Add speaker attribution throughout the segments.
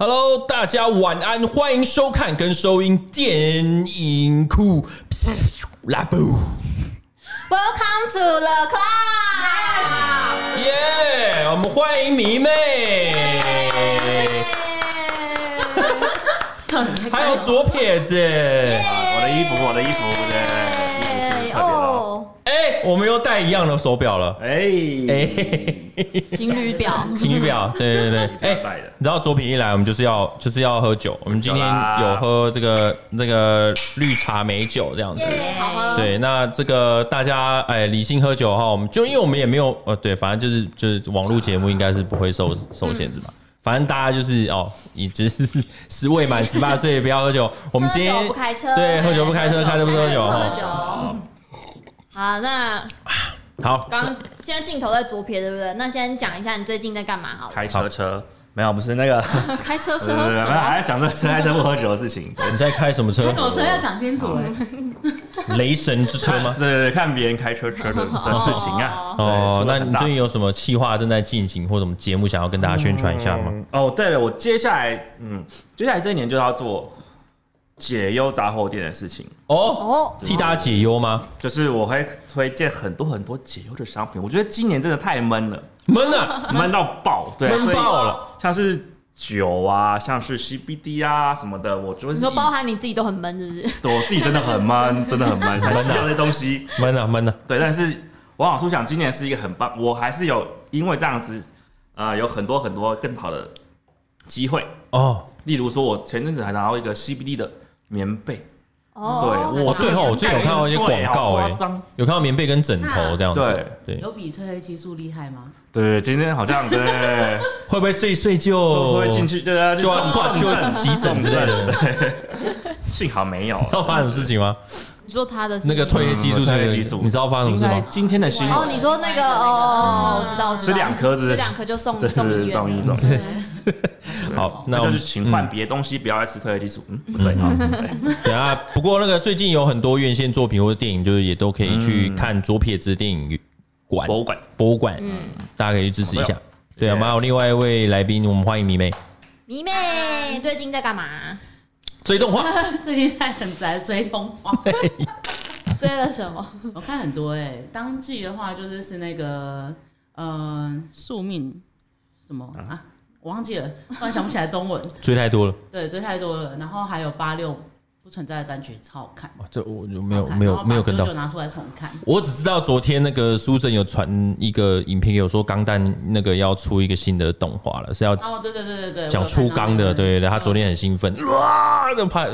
Speaker 1: Hello，大家晚安，欢迎收看跟收音电影酷拉布。
Speaker 2: Welcome to the club。
Speaker 1: 耶，我们欢迎迷妹。还有左撇子。
Speaker 3: 我的衣服，我的衣服，
Speaker 1: 对。我们又戴一样的手表了。哎哎，
Speaker 2: 情侣表，
Speaker 1: 情侣表，对对对。哎，你知道左撇一来，我们就是要就是要喝酒。我们今天有喝这个那个绿茶美酒这样子，
Speaker 2: 好喝。
Speaker 1: 对，那这个大家哎理性喝酒哈，我们就因为我们也没有呃，对，反正就是就是网络节目应该是不会受受限制嘛。反正大家就是哦，你只是是未满十八岁不要喝酒。我们今天
Speaker 2: 不开车，
Speaker 1: 对，喝酒不开车，开车不喝酒。
Speaker 2: 好，那
Speaker 1: 好，
Speaker 2: 刚现在镜头在左撇，对不对？那先讲一下你最近在干嘛？好，
Speaker 3: 开车车没有，不是那个
Speaker 2: 开车车，
Speaker 3: 还在想着车开车不喝酒的事情。
Speaker 1: 你在开什么车？
Speaker 4: 什么车要讲清楚
Speaker 1: 雷神之车吗？
Speaker 3: 对对对，看别人开车车的的事情啊。
Speaker 1: 哦，那你最近有什么企划正在进行，或什么节目想要跟大家宣传一下吗？
Speaker 3: 哦，对了，我接下来嗯，接下来这一年就要做。解忧杂货店的事情
Speaker 1: 哦哦，替大家解忧吗？
Speaker 3: 就是我会推荐很多很多解忧的商品。我觉得今年真的太闷了，
Speaker 1: 闷了，
Speaker 3: 闷到爆，对，
Speaker 1: 闷爆了。
Speaker 3: 像是酒啊，像是 CBD 啊什么的，我觉得
Speaker 2: 你说包含你自己都很闷，是不是？
Speaker 3: 对，我自己真的很闷，真的很闷，才 需要那东西，
Speaker 1: 闷啊闷啊。
Speaker 3: 对，但是我想说，想今年是一个很棒，我还是有因为这样子，呃，有很多很多更好的机会哦。例如说，我前阵子还拿到一个 CBD 的。棉被。
Speaker 2: 哦，
Speaker 1: 对，我最后我最近有看到一些广告哎，有看到棉被跟枕头这样子，对，
Speaker 4: 有比褪黑激素厉害吗？
Speaker 3: 对，今天好像对，
Speaker 1: 会不会睡一睡就
Speaker 3: 会进去？对啊，就
Speaker 1: 挂就急诊之类的，对，
Speaker 3: 幸好没有。
Speaker 1: 知道发生什么事情吗？
Speaker 2: 你说他的
Speaker 1: 那个褪黑激素，褪黑激素，你知道发生什么事吗？
Speaker 3: 今天的新闻。
Speaker 2: 哦，你说那个哦，我知道，
Speaker 3: 吃两颗，
Speaker 2: 吃两颗就送送医院。
Speaker 1: 好，那
Speaker 3: 就是请换别的东西，不要再吃褪黑激素。嗯，不对啊。
Speaker 1: 对啊，不过那个最近有很多院线作品或者电影，就是也都可以去看左撇子电影馆、
Speaker 3: 博物馆、
Speaker 1: 博物馆。嗯，大家可以去支持一下。对啊，还有另外一位来宾，我们欢迎迷妹。
Speaker 2: 迷妹最近在干嘛？
Speaker 1: 追动画。
Speaker 4: 最近在很宅追动画。
Speaker 2: 追了什么？
Speaker 4: 我看很多哎，当季的话就是是那个嗯宿命什么啊？我忘记了，突然想不起来中文。
Speaker 1: 追太多了，
Speaker 4: 对，追太多了。然后还有八六不存在的战局，超好看。
Speaker 1: 这我就没有没有没有跟到。
Speaker 4: 就拿出来重看。
Speaker 1: 我只知道昨天那个书生有传一个影片，有说钢弹那个要出一个新的动画了，是要
Speaker 4: 哦，对对对对对，
Speaker 1: 讲出钢的，对对，他昨天很兴奋，哇，那怕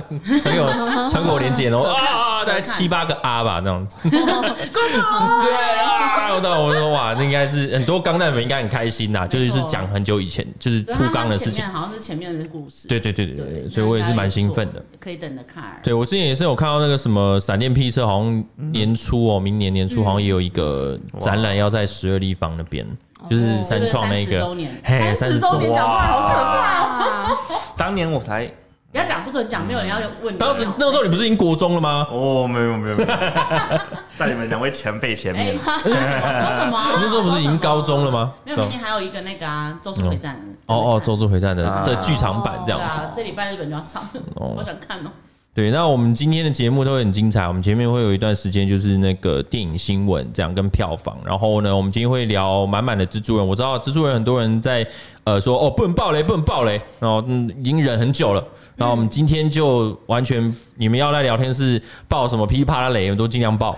Speaker 1: 传有传给我连结哦，啊，大概七八个啊吧，那样子。对啊，我我说哇，那应该是很多钢弹粉应该很开心呐，就是是讲很久以前就是出钢的事情，
Speaker 4: 好像是前面的故事。
Speaker 1: 对对对对对，所以我也是蛮兴奋的，
Speaker 4: 可以等着看。
Speaker 1: 对，我之前也是有看到那个什么闪电霹车，好像年初哦，明年年初好像也有一个展览要在十二立方那边，就是三创那个，
Speaker 4: 嘿，三十周年，讲话好可怕。
Speaker 3: 当年我才
Speaker 4: 不要讲，不准讲，没有人要问。
Speaker 1: 当时那个时候你不是已经国中了吗？
Speaker 3: 哦，没有没有没有，在你们两位前辈前面。
Speaker 4: 说什么？
Speaker 1: 那时候不是已经高中了吗？
Speaker 4: 没有，今天还有一个那个啊，《咒术回战》。
Speaker 1: 哦哦，《咒术回战》的的剧场版这样子。
Speaker 4: 这礼拜日本就要上，我想看哦。
Speaker 1: 对，那我们今天的节目都会很精彩。我们前面会有一段时间，就是那个电影新闻，这样跟票房。然后呢，我们今天会聊满满的蜘蛛人。我知道蜘蛛人很多人在呃说哦，不能爆雷，不能爆雷。然后嗯，已经忍很久了。然后我们今天就完全，你们要来聊天是爆什么噼里啪啦雷，我们都尽量爆，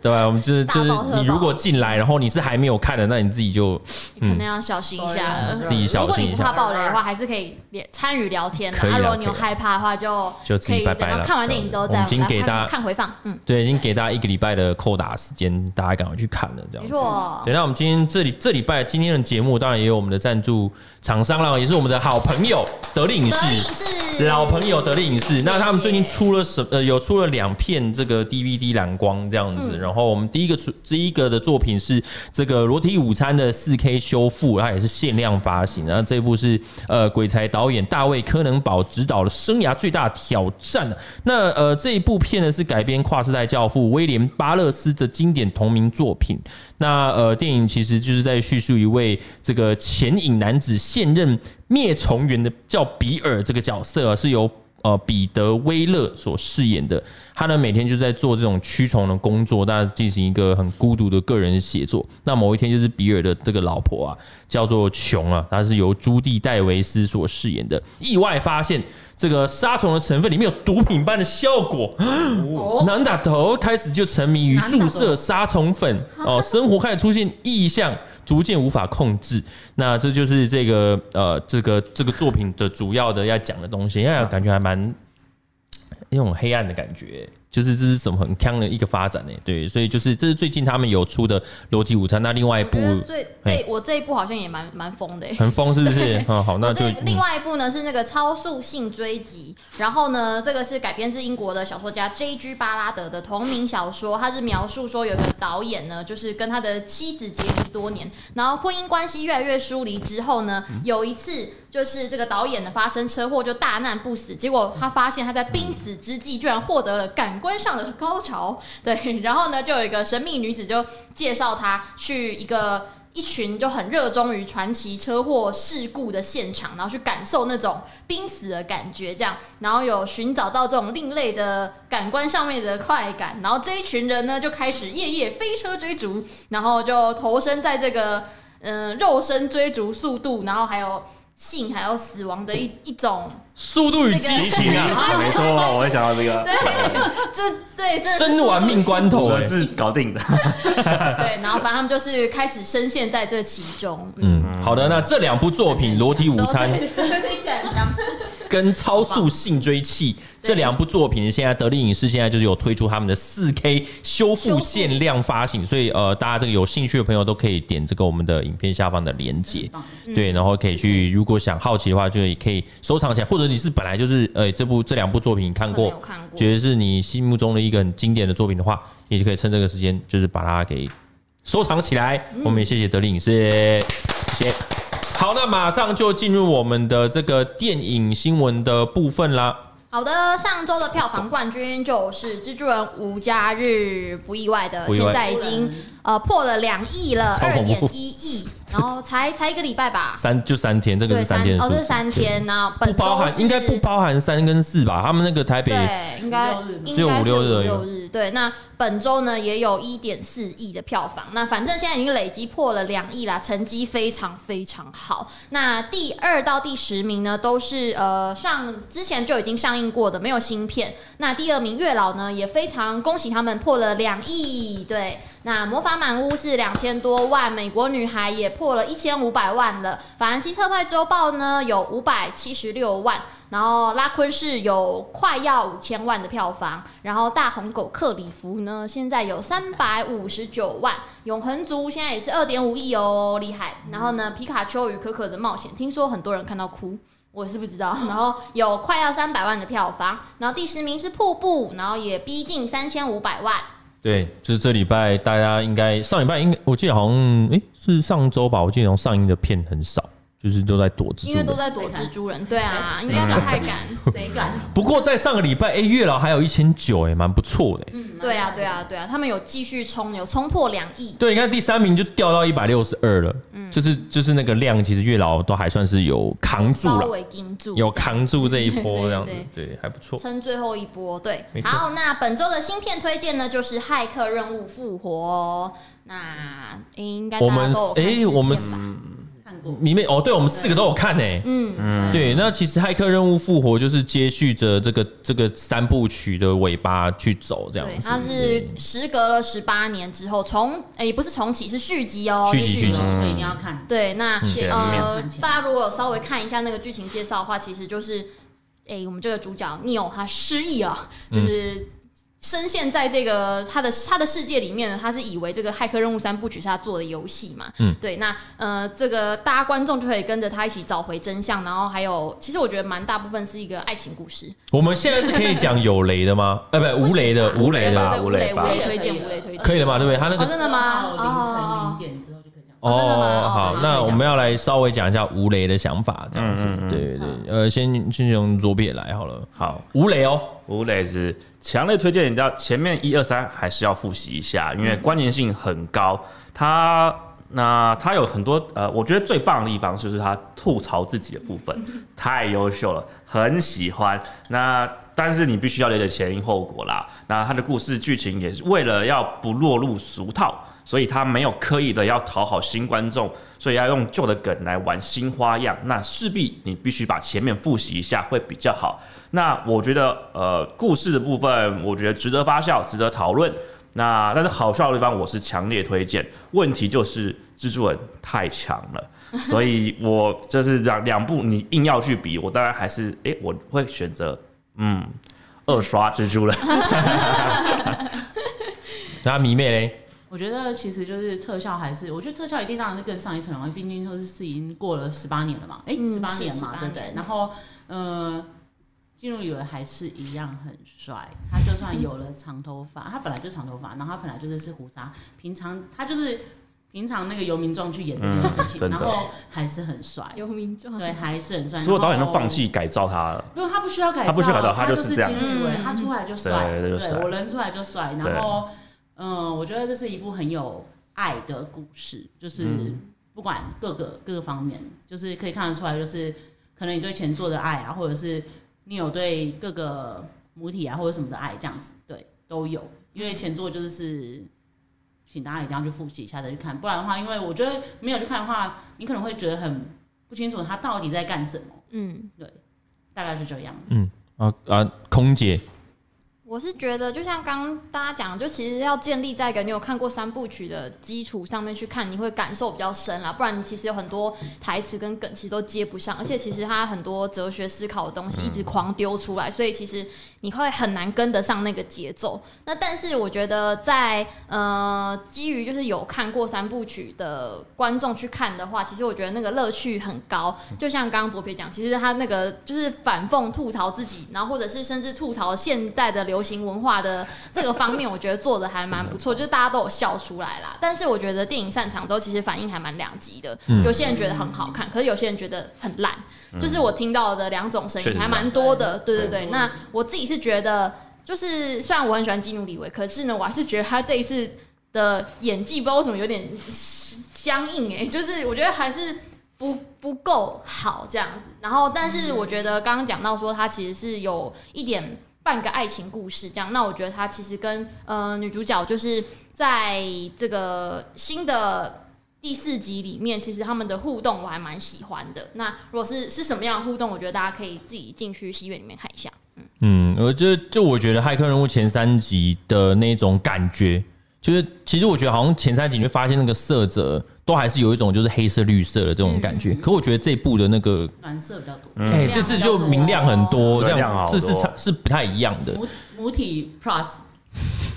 Speaker 1: 对吧？我们就是就是你如果进来，然后你是还没有看的，那你自己就
Speaker 2: 可能要小心一下了。
Speaker 1: 自己小心一下。
Speaker 2: 如果你不怕爆雷的话，还是可以参与聊天的。那如果你有害怕的话，就
Speaker 1: 就自己拜拜了。
Speaker 2: 看完电影之后再
Speaker 1: 已经给大家
Speaker 2: 看回放。嗯，
Speaker 1: 对，已经给大家一个礼拜的扣打时间，大家赶快去看了，这样。没错。对，那我们今天这里这礼拜今天的节目，当然也有我们的赞助厂商了，也是我们的好朋友得力影视，老朋友得力影视。那他们最近出了什呃，有出了两片这个 DVD 蓝光这样子。然后我们第一个出第一个的作品是这个《裸体午餐》的 4K 修复，它也是限量发行。然后这部是呃鬼才导演大卫柯能堡执导的生涯最大挑战。那呃这一部片呢是改编跨世代教父威廉巴勒斯的经典同名作品。那呃电影其实就是在叙述一位这个前影男子。现任灭虫员的叫比尔这个角色，是由。呃，彼得·威勒所饰演的他呢，每天就在做这种驱虫的工作，那进行一个很孤独的个人写作。那某一天，就是比尔的这个老婆啊，叫做琼啊，她是由朱蒂·戴维斯所饰演的，意外发现这个杀虫的成分里面有毒品般的效果，难打头，开始就沉迷于注射杀虫粉哦，生活开始出现异象。逐渐无法控制，那这就是这个呃，这个这个作品的主要的要讲的东西，因为感觉还蛮那种黑暗的感觉。就是这是什么很强的一个发展呢？对，所以就是这是最近他们有出的裸体午餐。那另外一部，
Speaker 2: 最对我这一部好像也蛮蛮疯的，
Speaker 1: 很疯是不是？嗯，好，那就
Speaker 2: 另外一部呢是那个超速性追击。然后呢，这个是改编自英国的小说家 J.G. 巴拉德的同名小说。他是描述说有一个导演呢，就是跟他的妻子结离多年，然后婚姻关系越来越疏离之后呢，有一次就是这个导演呢发生车祸就大难不死，结果他发现他在濒死之际居然获得了感官上的高潮，对，然后呢，就有一个神秘女子就介绍他去一个一群就很热衷于传奇车祸事故的现场，然后去感受那种濒死的感觉，这样，然后有寻找到这种另类的感官上面的快感，然后这一群人呢就开始夜夜飞车追逐，然后就投身在这个嗯、肉身追逐速度，然后还有。性还有死亡的一一种
Speaker 1: 速度与激情啊！
Speaker 3: 没错，我会想到这
Speaker 2: 个。对，就对
Speaker 1: 生完命关头
Speaker 3: 是搞定的。
Speaker 2: 对，然后反正他们就是开始深陷在这其中。
Speaker 1: 嗯，好的，那这两部作品《裸体午餐》跟《超速性追器》。这两部作品，现在得力影视现在就是有推出他们的四 K 修复限量发行，所以呃，大家这个有兴趣的朋友都可以点这个我们的影片下方的链接，对，然后可以去，如果想好奇的话，就可以收藏起来，或者你是本来就是呃这部这两部作品看过，觉得是你心目中的一个很经典的作品的话，你就可以趁这个时间就是把它给收藏起来。我们也谢谢得力影视，谢谢。好，那马上就进入我们的这个电影新闻的部分啦。
Speaker 2: 好的，上周的票房冠军就是《蜘蛛人无家日》，不意外的，现在已经呃破了两亿了，二点一亿。然后才才一个礼拜吧，
Speaker 1: 三就三天，这个是三天，
Speaker 2: 哦，这是三天呢，
Speaker 1: 不包含应该不包含三跟四吧？他们那个台北
Speaker 2: 对，应该
Speaker 1: 只有五六日，
Speaker 2: 六日对。那本周呢也有一点四亿的票房，那反正现在已经累积破了两亿啦，成绩非常非常好。那第二到第十名呢都是呃上之前就已经上映过的，没有新片。那第二名月老呢也非常恭喜他们破了两亿，对。那魔法满屋是两千多万，美国女孩也破了一千五百万了。法兰西特派周报呢有五百七十六万，然后拉昆市有快要五千万的票房，然后大红狗克里夫呢现在有三百五十九万，永恒族现在也是二点五亿哦，厉害。然后呢，皮卡丘与可可的冒险，听说很多人看到哭，我是不知道。然后有快要三百万的票房，然后第十名是瀑布，然后也逼近三千五百万。
Speaker 1: 对，就是这礼拜大家应该上礼拜应该我记得好像诶是上周吧，我记得好像上映的片很少。就是都在躲蜘蛛人，
Speaker 2: 因为都在躲蜘蛛人，对啊，应该不太敢，谁敢？
Speaker 1: 不过在上个礼拜，哎，月老还有一千九，哎，蛮不错的。
Speaker 2: 嗯，对啊，对啊，对啊，他们有继续冲，有冲破两亿。
Speaker 1: 对，你看第三名就掉到一百六十二了，嗯，就是就是那个量，其实月老都还算是有扛住了，
Speaker 2: 稍微盯住，
Speaker 1: 有扛住这一波 这样子，对，还不错，
Speaker 2: 撑最后一波。对，好，那本周的新片推荐呢，就是《骇客任务：复活》。那应该大家都有看试片吧？
Speaker 1: 里面哦，对，我们四个都有看呢。嗯嗯，对，那其实骇客任务复活就是接续着这个这个三部曲的尾巴去走，这样子。对，
Speaker 2: 它是时隔了十八年之后重，哎，也不是重启，是续集哦。
Speaker 1: 续集续集，
Speaker 4: 所以一定要看。
Speaker 2: 对，那呃，大家如果稍微看一下那个剧情介绍的话，其实就是，哎，我们这个主角 Neo 他失忆了，就是。深陷在这个他的他的世界里面呢，他是以为这个《骇客任务》三部曲是他做的游戏嘛？嗯，对。那呃，这个大家观众就可以跟着他一起找回真相，然后还有，其实我觉得蛮大部分是一个爱情故事。
Speaker 1: 我们现在是可以讲有雷的吗？呃，不，无雷的，无雷吧，
Speaker 2: 无雷，无雷推荐，无雷推荐，
Speaker 1: 可以了吗？对不对？他那个
Speaker 2: 真的吗？
Speaker 4: 凌晨零点之后
Speaker 1: 哦，好，那我们要来稍微讲一下吴雷的想法，这样子。对对对，呃，先先从左边来好了。
Speaker 3: 好，
Speaker 1: 吴雷哦。
Speaker 3: 吴雷是强烈推荐，你到前面一二三还是要复习一下，因为关联性很高。他那他有很多呃，我觉得最棒的地方就是他吐槽自己的部分，太优秀了，很喜欢。那但是你必须要了解前因后果啦。那他的故事剧情也是为了要不落入俗套，所以他没有刻意的要讨好新观众，所以要用旧的梗来玩新花样。那势必你必须把前面复习一下会比较好。那我觉得呃，故事的部分，我觉得值得发酵，值得讨论。那但是好笑的地方，我是强烈推荐。问题就是蜘蛛人太强了，所以我就是两两部你硬要去比，我当然还是哎、欸，我会选择嗯二刷蜘蛛人。
Speaker 1: 那迷妹嘞？
Speaker 4: 我觉得其实就是特效还是，我觉得特效一定当然是更上一层楼，毕竟说是是已经过了十八年了嘛，哎、欸，十八年嘛，对不对？然后嗯。呃基努李维还是一样很帅，他就算有了长头发，他本来就长头发，然后他本来就是是胡渣，平常他就是平常那个游民壮去演这件事情，嗯、然后还是很帅。
Speaker 2: 游民壮
Speaker 4: 对，还是很帅。
Speaker 3: 所有导演都放弃改造他了，
Speaker 4: 不，他不需要改造，
Speaker 3: 他不需要改造，他就是
Speaker 4: 这样。他出来就帅，对，我人出来就帅。然后，嗯，我觉得这是一部很有爱的故事，就是不管各个各个方面，就是可以看得出来，就是可能你对前作的爱啊，或者是。你有对各个母体啊或者什么的爱，这样子对都有，因为前作就是是，请大家一定要去复习一下再去看，不然的话，因为我觉得没有去看的话，你可能会觉得很不清楚他到底在干什么。嗯，对，大概是这样。
Speaker 1: 嗯啊啊，空姐。
Speaker 2: 我是觉得，就像刚刚大家讲，就其实要建立在一个你有看过三部曲的基础上面去看，你会感受比较深啦。不然你其实有很多台词跟梗其实都接不上，而且其实它很多哲学思考的东西一直狂丢出来，所以其实你会很难跟得上那个节奏。那但是我觉得在呃基于就是有看过三部曲的观众去看的话，其实我觉得那个乐趣很高。就像刚刚左撇讲，其实他那个就是反讽吐槽自己，然后或者是甚至吐槽现在的流。流行文化的这个方面，我觉得做的还蛮不错，就是大家都有笑出来啦。但是我觉得电影散场之后，其实反应还蛮两极的。有些人觉得很好看，可是有些人觉得很烂。就是我听到的两种声音还蛮多的。对对对，那我自己是觉得，就是虽然我很喜欢基努李维，可是呢，我还是觉得他这一次的演技不知道为什么有点僵硬哎，就是我觉得还是不不够好这样子。然后，但是我觉得刚刚讲到说他其实是有一点。半个爱情故事这样，那我觉得他其实跟呃女主角就是在这个新的第四集里面，其实他们的互动我还蛮喜欢的。那如果是是什么样的互动，我觉得大家可以自己进去戏院里面看一下。嗯
Speaker 1: 嗯，我就就我觉得《骇客任务》前三集的那种感觉，就是其实我觉得好像前三集你会发现那个色泽。都还是有一种就是黑色绿色的这种感觉，嗯、可我觉得这部的那个
Speaker 4: 蓝色比较多，
Speaker 1: 哎、欸，这次就明亮很多，这样是是是是不太一样的。
Speaker 4: 母母体 Plus，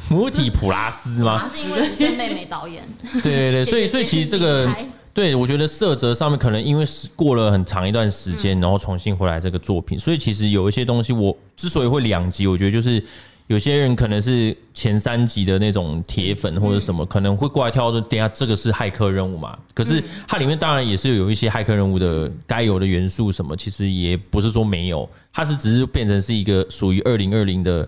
Speaker 1: 母体普拉斯吗？
Speaker 2: 是因为你是妹妹导演。
Speaker 1: 对对对，所以所以其实这个，对我觉得色泽上面可能因为是过了很长一段时间，然后重新回来这个作品，所以其实有一些东西我之所以会两集，我觉得就是。有些人可能是前三集的那种铁粉或者什么，可能会过来挑说：“等下这个是骇客任务嘛？”可是它里面当然也是有一些骇客任务的该有的元素，什么其实也不是说没有，它是只是变成是一个属于二零二零的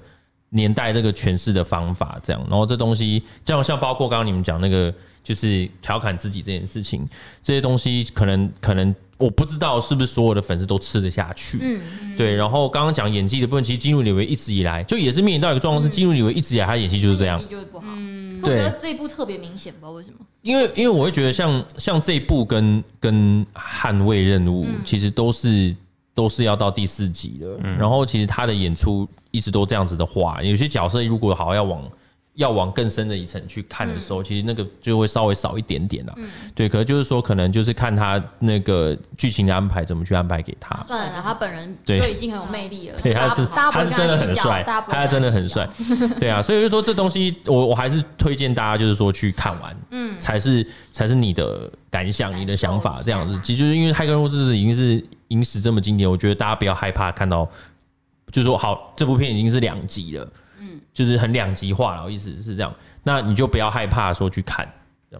Speaker 1: 年代这个诠释的方法这样。然后这东西，像像包括刚刚你们讲那个，就是调侃自己这件事情，这些东西可能可能。我不知道是不是所有的粉丝都吃得下去。嗯，对。然后刚刚讲演技的部分，其实金入李维一直以来就也是面临到一个状况，是金入李维一直以来他演技就是这样，演技
Speaker 2: 就是不好。嗯，对。我觉得这一部特别明显，不知道为什么。
Speaker 1: 因为因为我会觉得像像这一部跟跟捍卫任务，其实都是都是要到第四集的。然后其实他的演出一直都这样子的话，有些角色如果好好要往。要往更深的一层去看的时候，其实那个就会稍微少一点点啦。对，可是就是说，可能就是看他那个剧情的安排怎么去安排给他。
Speaker 2: 算了，他本人就已经很有魅力了。
Speaker 1: 对，他是他是真的很帅，他真的很帅。对啊，所以就说这东西，我我还是推荐大家就是说去看完，嗯，才是才是你的感想、你的想法这样子。其实就是因为《骇客任务》这是已经是影史这么经典，我觉得大家不要害怕看到，就是说好，这部片已经是两集了。就是很两极化了，意思是这样，那你就不要害怕说去看。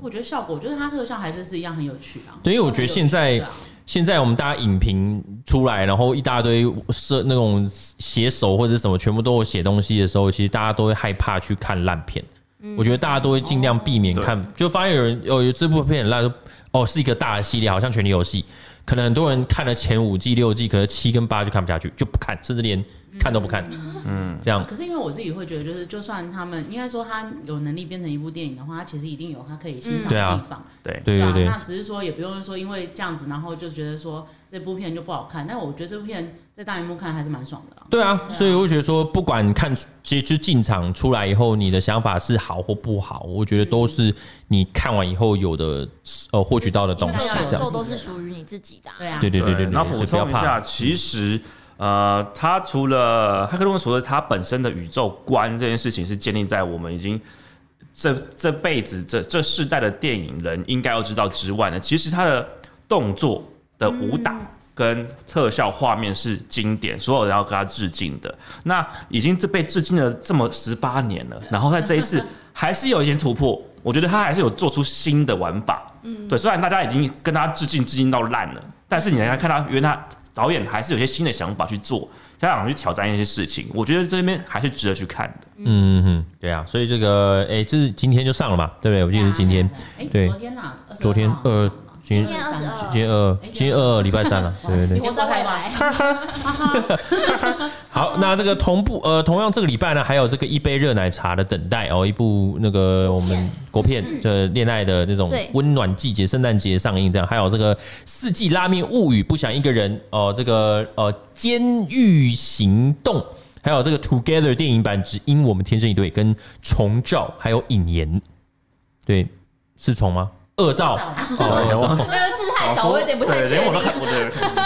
Speaker 4: 我觉得效果，我觉得它特效还是是一样很有趣啊。
Speaker 1: 对，因为我觉得现在现在我们大家影评出来，然后一大堆是那种写手或者什么，全部都有写东西的时候，其实大家都会害怕去看烂片。嗯、我觉得大家都会尽量避免看，哦、就发现有人有这部片很烂，哦是一个大的系列，好像权力游戏，可能很多人看了前五季六季，可能七跟八就看不下去，就不看，甚至连。看都不看，嗯，这样。
Speaker 4: 可是因为我自己会觉得，就是就算他们应该说他有能力变成一部电影的话，他其实一定有他可以欣赏的地方。
Speaker 3: 对
Speaker 1: 对对对。
Speaker 4: 那只是说也不用说因为这样子，然后就觉得说这部片就不好看。但我觉得这部片在大荧幕看还是蛮爽的。
Speaker 1: 对啊，所以我觉得说，不管看其实进场出来以后，你的想法是好或不好，我觉得都是你看完以后有的呃获取到的东西。
Speaker 2: 感受都是属于你自己的。
Speaker 4: 对啊，
Speaker 1: 对对对对。
Speaker 3: 那补充一下，其实。呃，他除了骇客任务，除了他本身的宇宙观这件事情是建立在我们已经这这辈子这这世代的电影人应该要知道之外呢，其实他的动作的武打跟特效画面是经典，所有人要跟他致敬的。那已经这被致敬了这么十八年了，然后在这一次还是有一些突破，我觉得他还是有做出新的玩法。嗯，对，虽然大家已经跟他致敬致敬到烂了，但是你来看他，因为他。导演还是有些新的想法去做，想去挑战一些事情，我觉得这边还是值得去看的。
Speaker 1: 嗯嗯，对啊，所以这个哎、欸，这是今天就上了嘛，对不对？我记得是今天。对，昨天
Speaker 4: 哪？昨天
Speaker 1: 呃。
Speaker 2: 今天二十二，
Speaker 1: 今天二，今天二礼拜三了，对对。对。
Speaker 2: 我都会来。
Speaker 1: 好，那这个同步呃，同样这个礼拜呢，还有这个一杯热奶茶的等待哦，一部那个我们国片。的恋爱的那种温暖季节，圣诞节上映这样，还有这个四季拉面物语，不想一个人哦，这个呃监狱行动，还有这个 Together 电影版，只因我们天生一对，跟虫照还有引言，对，是虫吗？恶兆，
Speaker 2: 没有字太少，我有点不太确定。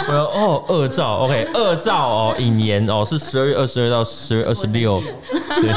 Speaker 1: 我要 哦，恶兆，OK，恶兆哦，引言哦，是十二月二十二到十二月二十六，对，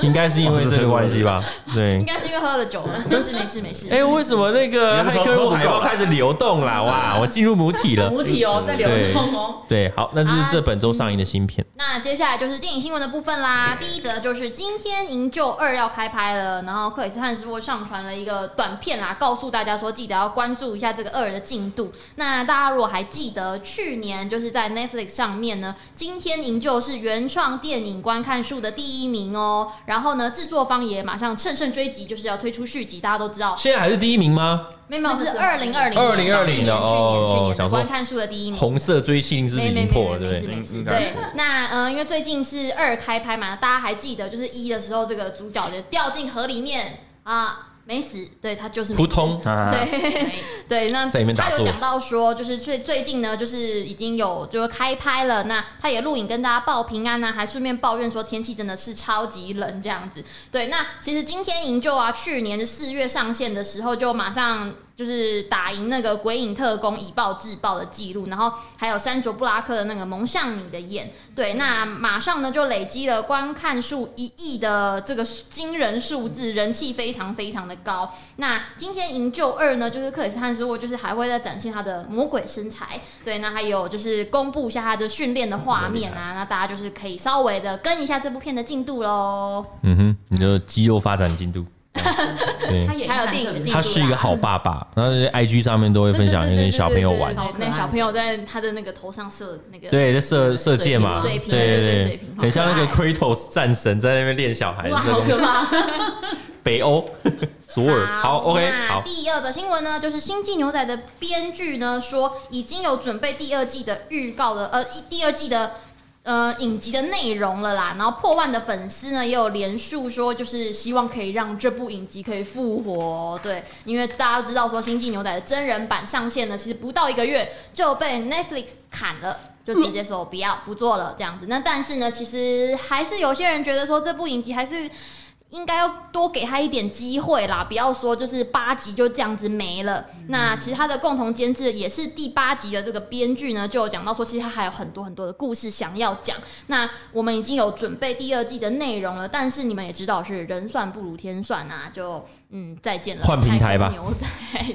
Speaker 1: 应该是因为这个关系吧？对，
Speaker 2: 应该是因为喝了酒。没事没事没事。
Speaker 1: 哎，为什么那个骇客任务海报开始流动了？哇，我进入母体了。
Speaker 4: 母体哦，在流动哦。
Speaker 1: 对，好，那这是这本周上映的新片。
Speaker 2: 那接下来就是电影新闻的部分啦。第一则就是今天《营救二》要开拍了，然后克里斯汉斯沃上传了一个短片啦，告诉。大家说记得要关注一下这个二的进度。那大家如果还记得去年就是在 Netflix 上面呢，今天营救是原创电影观看数的第一名哦。然后呢，制作方也马上乘胜追击，就是要推出续集。大家都知道，
Speaker 1: 现在还是第一名吗？
Speaker 2: 没有没有，是二零二零
Speaker 1: 二零二零的哦，
Speaker 2: 去年去年的观看数的第一名。
Speaker 1: 红色追星是没没破了，对
Speaker 2: 没事没事。对，那呃，因为最近是二开拍嘛，大家还记得就是一的时候，这个主角就掉进河里面啊。没死，对他就是。扑通，对 对，那他有讲到说，就是最最近呢，就是已经有就是开拍了，那他也录影跟大家报平安呢，还顺便抱怨说天气真的是超级冷这样子。对，那其实今天营救啊，去年四月上线的时候就马上。就是打赢那个《鬼影特工》以暴制暴的记录，然后还有山卓布拉克的那个蒙向你的眼，对，那马上呢就累积了观看数一亿的这个惊人数字，人气非常非常的高。那今天营救二呢，就是克里斯汉斯沃，就是还会再展现他的魔鬼身材，对，那还有就是公布一下他的训练的画面啊，那大家就是可以稍微的跟一下这部片的进度喽。
Speaker 1: 嗯哼，你的肌肉发展进度。
Speaker 2: 对，还有电影，
Speaker 1: 他是一个好爸爸，然后在 IG 上面都会分享跟小朋友玩，
Speaker 2: 那小朋友在他的那个头上射那个，
Speaker 1: 对，在射射箭嘛，对对对，很像那个 Kratos 战神在那边练小孩子，好可怕。北欧。索尔，好，OK，好。
Speaker 2: 第二个新闻呢，就是《星际牛仔》的编剧呢说已经有准备第二季的预告了，呃，第二季的。呃，影集的内容了啦，然后破万的粉丝呢也有连数说，就是希望可以让这部影集可以复活。对，因为大家都知道说《星际牛仔》的真人版上线呢，其实不到一个月就被 Netflix 砍了，就直接说不要不做了这样子。那但是呢，其实还是有些人觉得说这部影集还是。应该要多给他一点机会啦，不要说就是八集就这样子没了。那其实他的共同监制也是第八集的这个编剧呢，就有讲到说，其实他还有很多很多的故事想要讲。那我们已经有准备第二季的内容了，但是你们也知道是人算不如天算啊，就嗯再见了。
Speaker 1: 换平台吧，
Speaker 2: 牛仔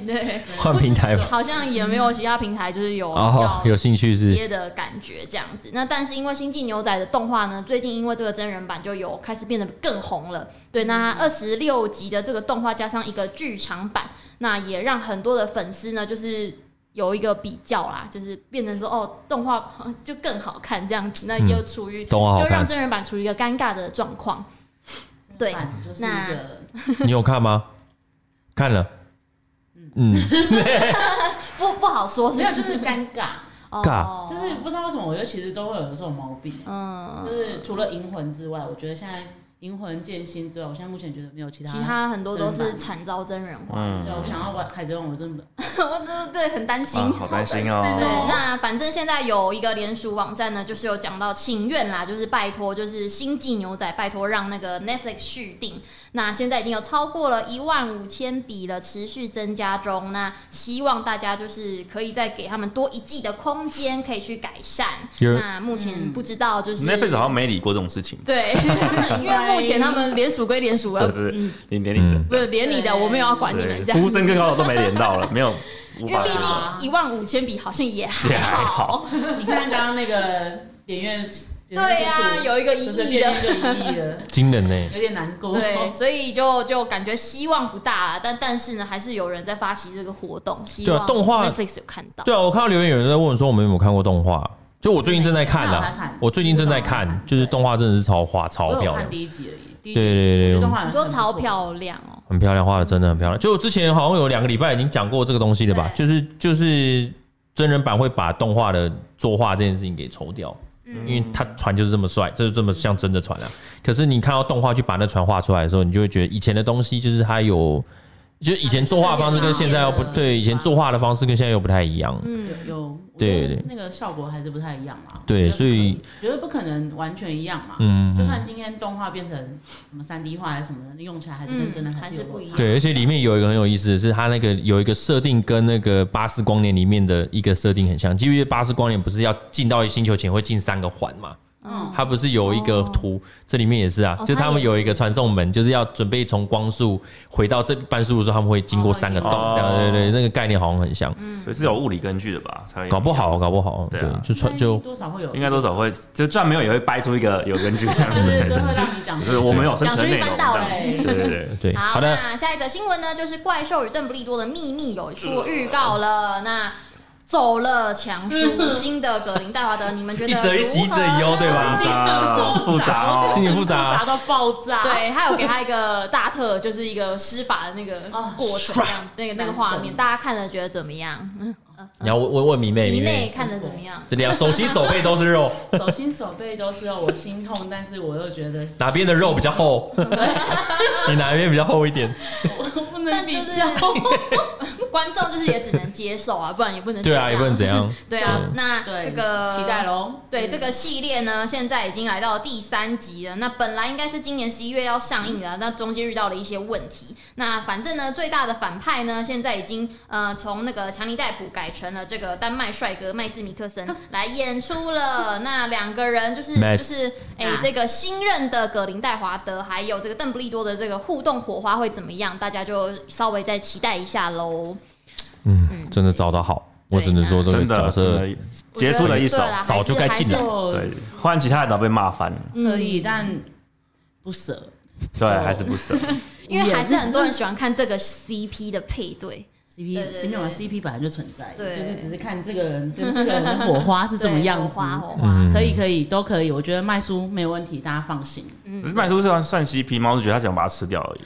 Speaker 2: 对，
Speaker 1: 换平台吧，
Speaker 2: 好像也没有其他平台就是有
Speaker 1: 有兴趣是
Speaker 2: 接的感觉这样子。那但是因为星际牛仔的动画呢，最近因为这个真人版就有开始变得更红了。对，那二十六集的这个动画加上一个剧场版，那也让很多的粉丝呢，就是有一个比较啦，就是变成说哦，动画 就更好看这样子，那又处于就让真人版处于一个尴尬的状况。对，
Speaker 4: 就是。
Speaker 1: 你有看吗？看了。嗯，
Speaker 2: 不不好说，
Speaker 4: 没有，就是尴尬，
Speaker 1: 尬，
Speaker 4: 就是不知道为什么，我觉得其实都会有这种毛病。嗯，就是除了银魂之外，我觉得现在。灵魂剑心之外，我现在目前觉得没有其他，
Speaker 2: 其他很多都是惨遭真人化。
Speaker 4: 嗯，对，我想要玩海贼王，我真的，
Speaker 2: 我真的 对很担心，
Speaker 3: 好担心哦。
Speaker 2: 对，那反正现在有一个联署网站呢，就是有讲到请愿啦，就是拜托，就是星际牛仔拜托让那个 Netflix 续订。那现在已经有超过了一万五千笔了，持续增加中。那希望大家就是可以再给他们多一季的空间，可以去改善。那目前不知道，就是
Speaker 3: Netflix 好像没理过这种事情。
Speaker 2: 对，因为目前他们连署归连署，
Speaker 3: 对对对，连连你的，
Speaker 2: 不是连你的，我没有要管你们这样。
Speaker 3: 呼声更高的都没连到了，没有。
Speaker 2: 因为毕竟一万五千笔好像也还好。
Speaker 4: 你看刚刚那个点阅。
Speaker 2: 对呀，有一个一亿的，
Speaker 1: 的惊人呢，
Speaker 4: 有点难过。
Speaker 2: 对，所以就就感觉希望不大了，但但是呢，还是有人在发起这个活动。希望动画 Netflix 有看到。
Speaker 1: 对啊，我看到留言有人在问说，我们有没有看过动画？就我最近正在看的，我最近正在看，就是动画真的是超画超漂亮。
Speaker 4: 看第一集而已。对
Speaker 1: 对对，
Speaker 4: 动画
Speaker 2: 你说超漂亮哦，
Speaker 1: 很漂亮，画的真的很漂亮。就我之前好像有两个礼拜已经讲过这个东西了吧？就是就是真人版会把动画的作画这件事情给抽掉。因为他船就是这么帅，就是这么像真的船啊。可是你看到动画去把那船画出来的时候，你就会觉得以前的东西就是它有，就以前作画方式跟现在又不对，以前作画的方式跟现在又不太一样。
Speaker 4: 嗯，有。
Speaker 1: 对对，
Speaker 4: 那个效果还是不太一样嘛。
Speaker 1: 对，所以
Speaker 4: 觉得不可能完全一样嘛。嗯，就算今天动画变成什么三 D 画还是什么的，用起来还是跟真的还是不一样。
Speaker 1: 对，而且里面有一个很有意思的是，它那个有一个设定跟那个巴斯光年里面的一个设定很像。因为巴斯光年不是要进到一星球前会进三个环嘛？嗯，它不是有一个图，这里面也是啊，就他们有一个传送门，就是要准备从光速回到这半速的时候，他们会经过三个洞，对对对，那个概念好像很像，
Speaker 3: 所以是有物理根据的吧？
Speaker 1: 搞不好，搞不好，对，就传就
Speaker 4: 多少会有，
Speaker 3: 应该多少会，就算没有也会掰出一个有根据的。样子，
Speaker 4: 都会让你讲，
Speaker 3: 就是我们有生存内容，
Speaker 2: 对
Speaker 3: 对对。
Speaker 1: 对。
Speaker 2: 好的，那下一则新闻呢，就是《怪兽与邓布利多的秘密》有出预告了，那。走了强叔，新的葛林戴华德，你们觉得？一
Speaker 1: 则一喜，一则一忧，对吧？
Speaker 3: 复杂哦，
Speaker 1: 心情复杂，
Speaker 4: 复杂到爆炸。
Speaker 2: 对，他有给他一个大特，就是一个施法的那个过程，这样那个那个画面，大家看了觉得怎么样？
Speaker 1: 你要问问问迷妹，
Speaker 2: 迷妹看的怎么样？
Speaker 1: 真的啊，手心手背都是肉，
Speaker 4: 手心手背都是肉，我心痛，但是我又觉得
Speaker 1: 哪边的肉比较厚？你哪边比较厚一点？
Speaker 4: 我不能比较。
Speaker 2: 观众就是也只能接受啊，不然也不能
Speaker 1: 对啊，也不能怎样。
Speaker 2: 对啊，那这个
Speaker 4: 期待喽。
Speaker 2: 对这个系列呢，现在已经来到了第三集了。那本来应该是今年十一月要上映的，那中间遇到了一些问题。那反正呢，最大的反派呢，现在已经呃从那个强尼戴普改成了这个丹麦帅哥麦兹米克森来演出了。那两个人就是就是哎，这个新任的葛林戴华德还有这个邓布利多的这个互动火花会怎么样？大家就稍微再期待一下喽。
Speaker 1: 嗯，真的找得好，我只能说这个角色
Speaker 3: 结束了一手，
Speaker 1: 早就该进了。
Speaker 3: 对，换其他人早被骂翻了。
Speaker 4: 可以，但不舍。
Speaker 3: 对，还是不舍，
Speaker 2: 因为还是很多人喜欢看这个 CP 的配对。
Speaker 4: CP，新米的 CP 本来就存在，就是只是看这个人跟这个人的火花 是怎么样子。可以，可以，都可以。我觉得麦叔没有问题，大家放心。
Speaker 3: 麦叔算算 CP 吗？我就觉得他想把它吃掉而已。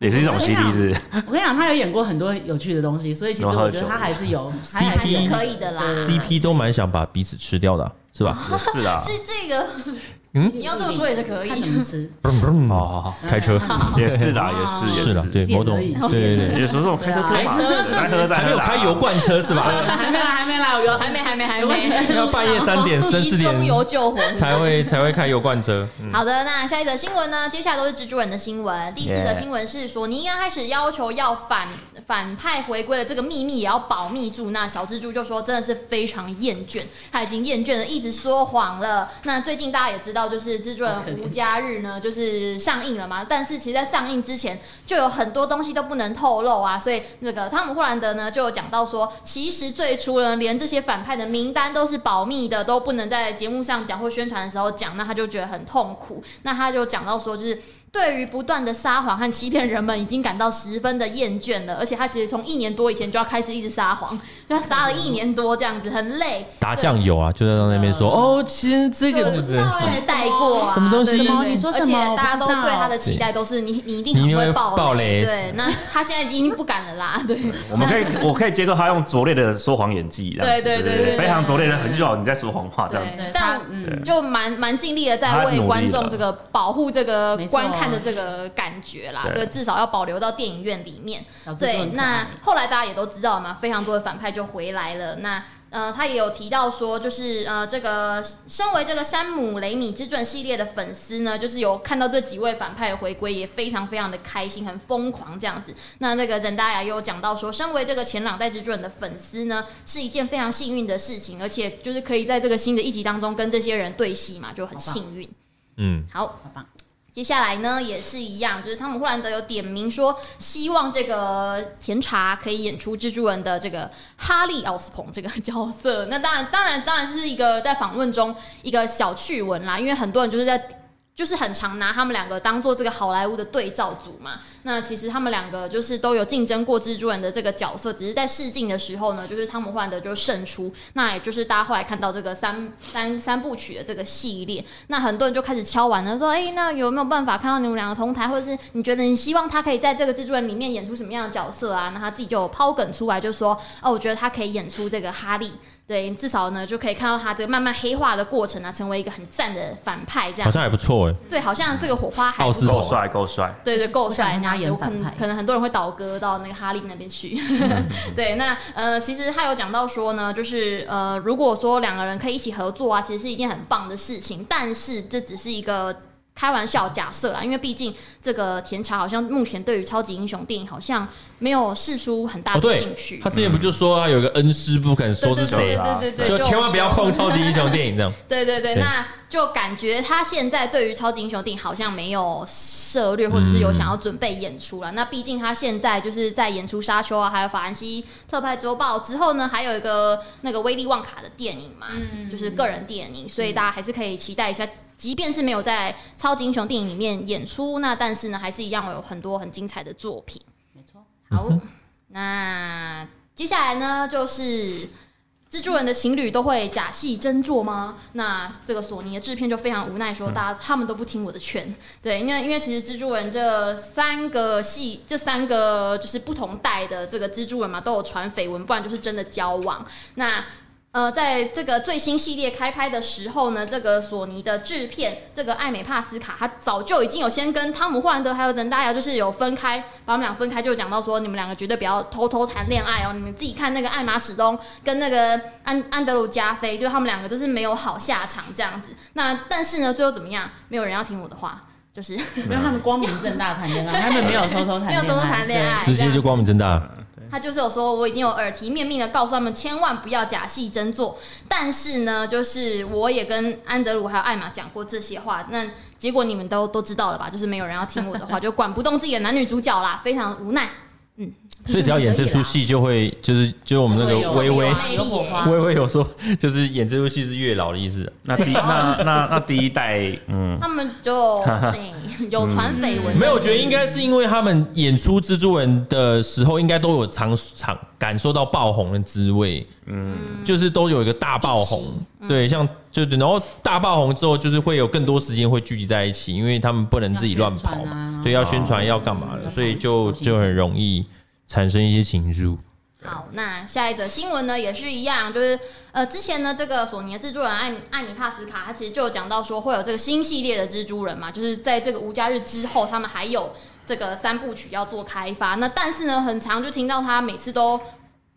Speaker 3: 也是一种 CP 是。
Speaker 4: 我跟你讲，他有演过很多有趣的东西，所以其实我觉得他还是有
Speaker 2: CP 可以的啦。
Speaker 1: CP 都蛮想把彼此吃掉的，是吧？
Speaker 3: 是啊。
Speaker 2: 这这个，嗯，你要这么说也是可以。
Speaker 4: 看怎么吃。
Speaker 1: 哦，开车
Speaker 3: 也是的，也是也是的，
Speaker 1: 对，某种对对对，
Speaker 3: 有时候我开车开车嘛，来喝再
Speaker 1: 还没有开油罐车是吧？
Speaker 4: 还没来，还没来，有还没
Speaker 2: 还没还没，
Speaker 1: 要半夜三点、三四点
Speaker 2: 油救火
Speaker 1: 才会才会开油罐车。
Speaker 2: 好的，那下一则新闻呢？接下来都是蜘蛛人的新闻。第四则新闻是索尼刚开始要求要反反派回归的这个秘密也要保密住。那小蜘蛛就说真的是非常厌倦，他已经厌倦了，一直说谎了。那最近大家也知道，就是蜘蛛人胡家日呢，就是上映了嘛。但是其实，在上映之前就有很多东西都不能透露啊。所以那个汤姆霍兰德呢，就有讲到说，其实最初呢，连这些反派的名单都是保密的，都不能在节目上讲或宣传的时候讲。那他就觉得很痛苦。那他就讲到说，就是。对于不断的撒谎和欺骗人们，已经感到十分的厌倦了。而且他其实从一年多以前就要开始一直撒谎，就他撒了一年多这样子，很累。
Speaker 1: 打酱油啊，就在那边说哦，其实这个不是
Speaker 2: 一直带过啊，
Speaker 1: 什么东西？
Speaker 2: 你说什么？而且大家都对他的期待都是你，你一定很会爆雷。对，那他现在已经不敢了啦。对，
Speaker 3: 我们可以，我可以接受他用拙劣的说谎演技，
Speaker 2: 对对对对，
Speaker 3: 非常拙劣的，很就好你在说谎话这样。
Speaker 2: 但就蛮蛮尽力的在为观众这个保护这个观看的这个感。觉啦，对，至少要保留到电影院里面。对，那后来大家也都知道嘛，非常多的反派就回来了。那呃，他也有提到说，就是呃，这个身为这个山姆雷米之传系列的粉丝呢，就是有看到这几位反派回归，也非常非常的开心，很疯狂这样子。那那个任大雅又有讲到说，身为这个前两代之盾的粉丝呢，是一件非常幸运的事情，而且就是可以在这个新的一集当中跟这些人对戏嘛，就很幸运。嗯，好，好棒。接下来呢，也是一样，就是汤姆·霍兰德有点名说，希望这个甜茶可以演出蜘蛛人的这个哈利·奥斯彭这个 角色。那当然，当然，当然是一个在访问中一个小趣闻啦，因为很多人就是在。就是很常拿他们两个当做这个好莱坞的对照组嘛。那其实他们两个就是都有竞争过蜘蛛人的这个角色，只是在试镜的时候呢，就是汤姆·霍兰德就胜出。那也就是大家后来看到这个三三三部曲的这个系列，那很多人就开始敲碗了，说：“哎、那有没有办法看到你们两个同台？或者是你觉得你希望他可以在这个蜘蛛人里面演出什么样的角色啊？”那他自己就抛梗出来，就说：“哦，我觉得他可以演出这个哈利。”对，至少呢就可以看到他这个慢慢黑化的过程啊，成为一个很赞的反派，这样
Speaker 1: 好像还不错哎。
Speaker 2: 对，好像这个火花还不
Speaker 3: 够帅，够帅。
Speaker 2: 对对，够帅。那有可能可能很多人会倒戈到那个哈利那边去。对，那呃，其实他有讲到说呢，就是呃，如果说两个人可以一起合作啊，其实是一件很棒的事情。但是这只是一个。开玩笑假设啦，因为毕竟这个甜茶好像目前对于超级英雄电影好像没有试出很大的兴趣。
Speaker 1: 他之前不就说他有个恩师不肯说是谁吗？对对对，就千万不要碰超级英雄电影这样。
Speaker 2: 对对对，那就感觉他现在对于超级英雄电影好像没有涉略，或者是有想要准备演出了。那毕竟他现在就是在演出《沙丘》啊，还有《法兰西特派周报》之后呢，还有一个那个威利旺卡的电影嘛，就是个人电影，所以大家还是可以期待一下。即便是没有在超级英雄电影里面演出，那但是呢，还是一样有很多很精彩的作品。
Speaker 4: 没错。
Speaker 2: 好，那接下来呢，就是蜘蛛人的情侣都会假戏真做吗？那这个索尼的制片就非常无奈说，大家他们都不听我的劝。对，因为因为其实蜘蛛人这三个戏，这三个就是不同代的这个蜘蛛人嘛，都有传绯闻，不然就是真的交往。那呃，在这个最新系列开拍的时候呢，这个索尼的制片这个艾美帕斯卡，他早就已经有先跟汤姆霍兰德还有任达雅就是有分开，把他们俩分开，就讲到说你们两个绝对不要偷偷谈恋爱哦，你们自己看那个艾玛史东跟那个安安德鲁加菲，就他们两个都是没有好下场这样子。那但是呢，最后怎么样？没有人要听我的话，就是
Speaker 4: 没有他们光明正大谈恋爱，他们没有偷偷谈，
Speaker 2: 没有偷偷谈恋爱，
Speaker 1: 直接就光明正大。
Speaker 2: 他就是有说，我已经有耳提面命的告诉他们，千万不要假戏真做。但是呢，就是我也跟安德鲁还有艾玛讲过这些话，那结果你们都都知道了吧？就是没有人要听我的话，就管不动自己的男女主角啦，非常无奈。嗯。
Speaker 1: 所以只要演这出戏，就会就是就是我们那个微微微微有说，就是演这出戏是月老的意思。
Speaker 3: 那第 那那那第一代，嗯，
Speaker 2: 他们就 有传绯闻。
Speaker 1: 没有，我觉得应该是因为他们演出蜘蛛人的时候，应该都有尝尝感受到爆红的滋味。嗯，就是都有一个大爆红。对，像就然后大爆红之后，就是会有更多时间会聚集在一起，因为他们不能自己乱跑嘛。对，要宣传要干嘛的，所以就就很容易。产生一些情愫。
Speaker 2: 好，那下一则新闻呢，也是一样，就是呃，之前呢，这个索尼的制作人艾艾米帕斯卡，他其实就有讲到说，会有这个新系列的蜘蛛人嘛，就是在这个无家日之后，他们还有这个三部曲要做开发。那但是呢，很长就听到他每次都。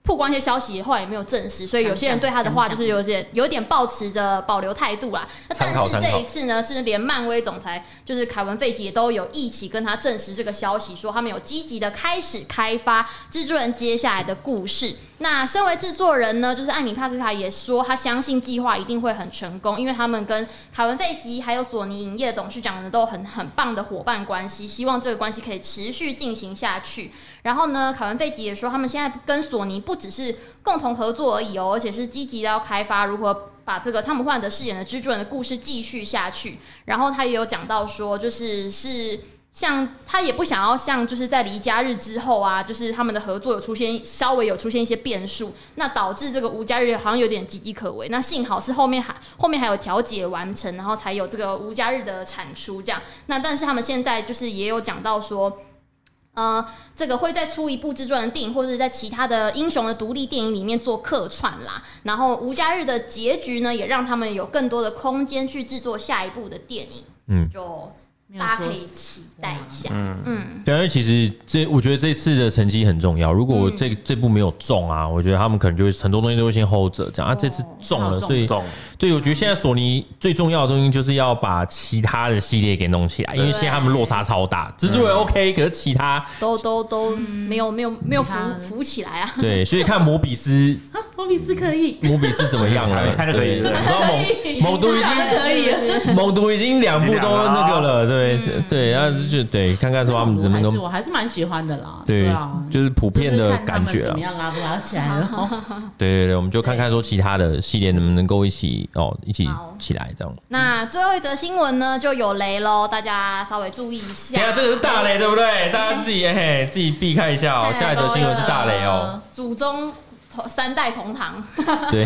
Speaker 2: 曝光一些消息，后来也没有证实，所以有些人对他的话就是有点有点抱持着保留态度啦。那但是这一次呢，是连漫威总裁就是凯文费吉也都有一起跟他证实这个消息，说他们有积极的开始开发蜘蛛人接下来的故事。那身为制作人呢，就是艾米帕斯卡也说他相信计划一定会很成功，因为他们跟凯文费吉还有索尼影业董事长呢都很很棒的伙伴关系，希望这个关系可以持续进行下去。然后呢，凯文费吉也说他们现在跟索尼不只是共同合作而已哦，而且是积极的要开发如何把这个汤姆·霍兰德饰演的蜘蛛人的故事继续下去。然后他也有讲到说，就是是。像他也不想要像就是在离家日之后啊，就是他们的合作有出现稍微有出现一些变数，那导致这个无家日好像有点岌岌可危。那幸好是后面还后面还有调解完成，然后才有这个无家日的产出这样。那但是他们现在就是也有讲到说，呃，这个会再出一部制作人电影，或者是在其他的英雄的独立电影里面做客串啦。然后吴家日的结局呢，也让他们有更多的空间去制作下一部的电影。嗯，就。大家可以期待一下，嗯嗯，
Speaker 1: 对，因为其实这我觉得这次的成绩很重要。如果这这部没有中啊，我觉得他们可能就会很多东西都会先 hold 着，这样啊。这次中了，所以对，我觉得现在索尼最重要的东西就是要把其他的系列给弄起来，因为现在他们落差超大。蜘蛛人 OK，可是其他
Speaker 2: 都都都没有没有没有浮浮起来啊。
Speaker 1: 对，所以看摩比斯，啊
Speaker 4: 摩比斯可以，
Speaker 1: 摩比斯怎么样了？看可以，然后猛猛毒已经可以，猛毒已经两部都那个了，对。对对，然后就对，看看说他们怎么能，
Speaker 4: 我还是蛮喜欢的啦。
Speaker 1: 对啊，就是普遍的感觉
Speaker 4: 怎么样拉不拉起来了？
Speaker 1: 对对对，我们就看看说其他的系列能不能够一起哦，一起起来这样。
Speaker 2: 那最后一则新闻呢，就有雷喽，大家稍微注意一下。
Speaker 1: 对啊，这个是大雷，对不对？大家自己嘿自己避开一下哦。下一则新闻是大雷哦，
Speaker 2: 祖宗。三代同堂，
Speaker 1: 对，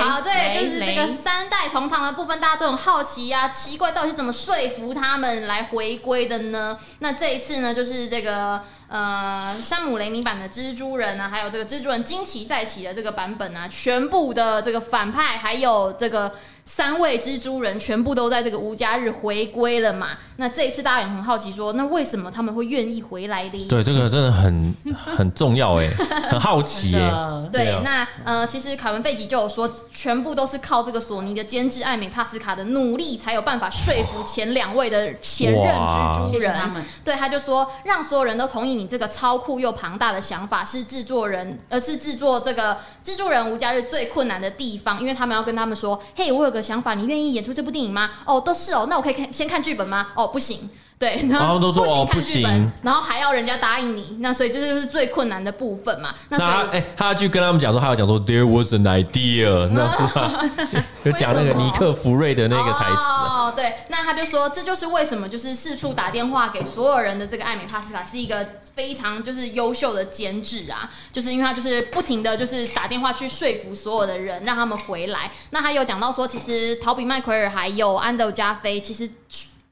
Speaker 2: 好，对，就是这个三代同堂的部分，大家都很好奇呀、啊，奇怪到底是怎么说服他们来回归的呢？那这一次呢，就是这个呃，山姆雷米版的蜘蛛人啊，还有这个蜘蛛人惊奇再起的这个版本啊，全部的这个反派还有这个。三位蜘蛛人全部都在这个无家日回归了嘛？那这一次大家也很好奇说，那为什么他们会愿意回来呢？
Speaker 1: 对，这个真的很 很重要哎，很好奇耶。
Speaker 2: 对，那呃，其实凯文费吉就有说，全部都是靠这个索尼的监制艾美帕斯卡的努力，才有办法说服前两位的前任蜘蛛人。对，他就说，让所有人都同意你这个超酷又庞大的想法是制作人，而是制作这个蜘蛛人无家日最困难的地方，因为他们要跟他们说，嘿，我有个。的想法，你愿意演出这部电影吗？哦，都是哦，那我可以看先看剧本吗？哦，不行。对，然后都说不行然后还要人家答应你，那所以这就是最困难的部分嘛。那所以，哎，
Speaker 1: 他要去跟他们讲说，他要讲说，There was an idea，那是吧？就讲那个尼克福瑞的那个台词。
Speaker 2: 哦，对，那他就说，这就是为什么就是四处打电话给所有人的这个艾米帕斯卡是一个非常就是优秀的监制啊，就是因为他就是不停的就是打电话去说服所有的人让他们回来。那他有讲到说，其实陶比麦奎尔还有安德加菲其实。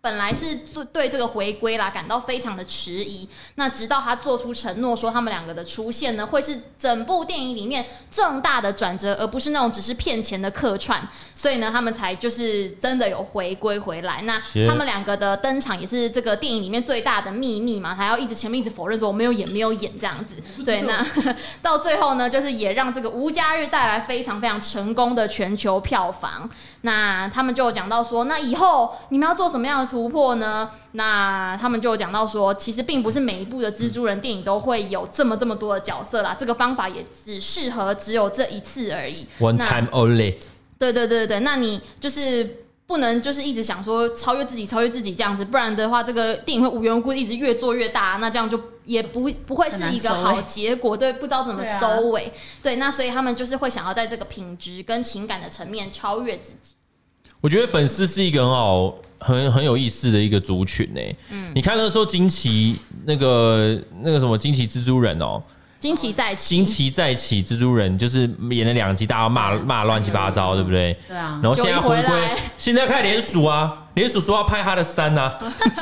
Speaker 2: 本来是对对这个回归啦感到非常的迟疑，那直到他做出承诺说他们两个的出现呢，会是整部电影里面重大的转折，而不是那种只是骗钱的客串，所以呢，他们才就是真的有回归回来。那他们两个的登场也是这个电影里面最大的秘密嘛，他要一直前面一直否认说我没有演没有演这样子。对，那到最后呢，就是也让这个无家日带来非常非常成功的全球票房。那他们就讲到说，那以后你们要做什么样的突破呢？那他们就讲到说，其实并不是每一部的蜘蛛人电影都会有这么这么多的角色啦。这个方法也只适合只有这一次而已
Speaker 1: ，one time only。
Speaker 2: 对对对对对，那你就是不能就是一直想说超越自己，超越自己这样子，不然的话，这个电影会无缘无故一直越做越大，那这样就也不不会是一个好结果，对，不知道怎么收尾。对，啊、对，那所以他们就是会想要在这个品质跟情感的层面超越自己。
Speaker 1: 我觉得粉丝是一个很好、很很有意思的一个族群呢。嗯，你看那时候惊奇那个那个什么惊奇蜘蛛人哦，
Speaker 2: 惊奇再起，
Speaker 1: 惊奇再起蜘蛛人就是演了两集，大家骂骂乱七八糟，对不对？
Speaker 4: 对啊。
Speaker 1: 然后现在回归，现在开始联署啊，联署说要拍他的三呐。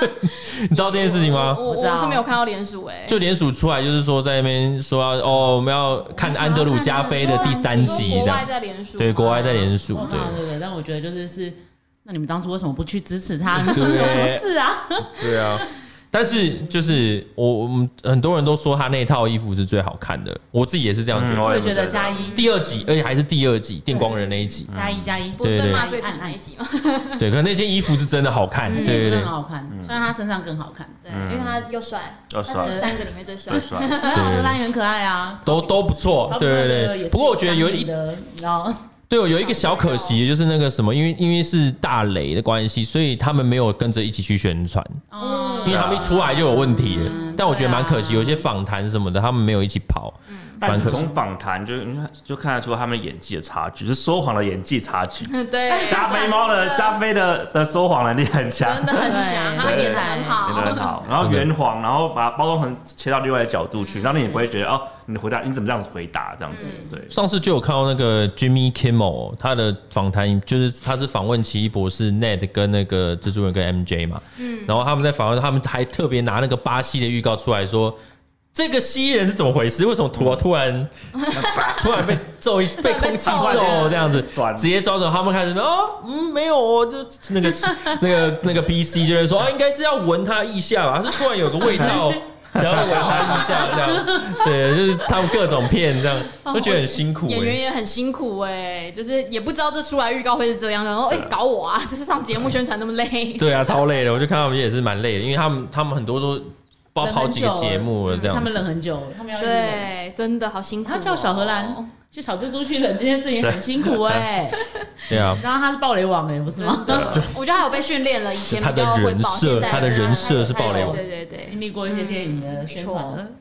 Speaker 1: 你知道这件事情吗？
Speaker 2: 我我是没有看到联署哎。
Speaker 1: 就联署出来就是说在那边说要哦，我们要看安德鲁加菲的第三集的。对，国外在联署。对
Speaker 4: 对对，但我觉得就是是，那你们当初为什么不去支持他？你说是啊。
Speaker 1: 对啊。但是就是我我们很多人都说他那套衣服是最好看的，我自己也是这样觉得。
Speaker 4: 我也觉得加一
Speaker 1: 第二集，而且还是第二集电光人那一集。
Speaker 4: 加一加一，
Speaker 2: 对对对，骂最惨那一集嘛。
Speaker 1: 对，可是那件衣服是真的好看，对对对，
Speaker 4: 很好看。虽然他身上更好看，
Speaker 2: 对，因为他又帅，他是三个里面最帅。
Speaker 1: 对，
Speaker 4: 荷兰也很可爱啊，
Speaker 1: 都都不错，对对对。不过我觉得有一的，然后。对，有一个小可惜，就是那个什么，因为因为是大雷的关系，所以他们没有跟着一起去宣传，因为他们一出来就有问题了。但我觉得蛮可惜，有些访谈什么的，他们没有一起跑。嗯，
Speaker 3: 但是从访谈就就看得出他们演技的差距，就是说谎的演技差距。
Speaker 2: 对，
Speaker 3: 加菲猫的加菲的的说谎能力很强，
Speaker 2: 真的很强，他演的很好，
Speaker 3: 演的很好。然后圆谎，然后把包装成切到另外的角度去，让你也不会觉得哦，你回答你怎么这样子回答这样子。对，
Speaker 1: 上次就有看到那个 Jimmy Kimmel 他的访谈，就是他是访问奇异博士 Ned 跟那个蜘蛛人跟 MJ 嘛，嗯，然后他们在访问，他们还特别拿那个巴西的预告出来说。这个蜥蜴人是怎么回事？为什么突突然 突然被揍一 被空气揍这样子，直接抓走？他们开始说哦，嗯，没有哦，就那个 那个那个 BC 就是说啊，应该是要闻他一下吧？他是突然有个味道，想要闻他一下这样。对，就是他们各种骗这样，都觉得很辛苦。
Speaker 2: 演员也很辛苦哎，就是也不知道这出来预告会是这样，然后哎搞我啊，这是上节目宣传那么累。
Speaker 1: 对啊，超累的，我就看他们也是蛮累的，因为他们他们很多都。包跑几个节目了，这样
Speaker 4: 他们冷很久，他们要
Speaker 2: 对，真的好辛苦。
Speaker 4: 他叫小荷兰去炒蜘蛛去冷这件事情很辛苦哎。
Speaker 1: 对啊，
Speaker 4: 然后他是暴雷王哎，不是吗？
Speaker 2: 我觉得他有被训练了，以前
Speaker 1: 他的人设，他的人设是暴雷王，
Speaker 2: 对对对，
Speaker 4: 经历过一些电影的宣传。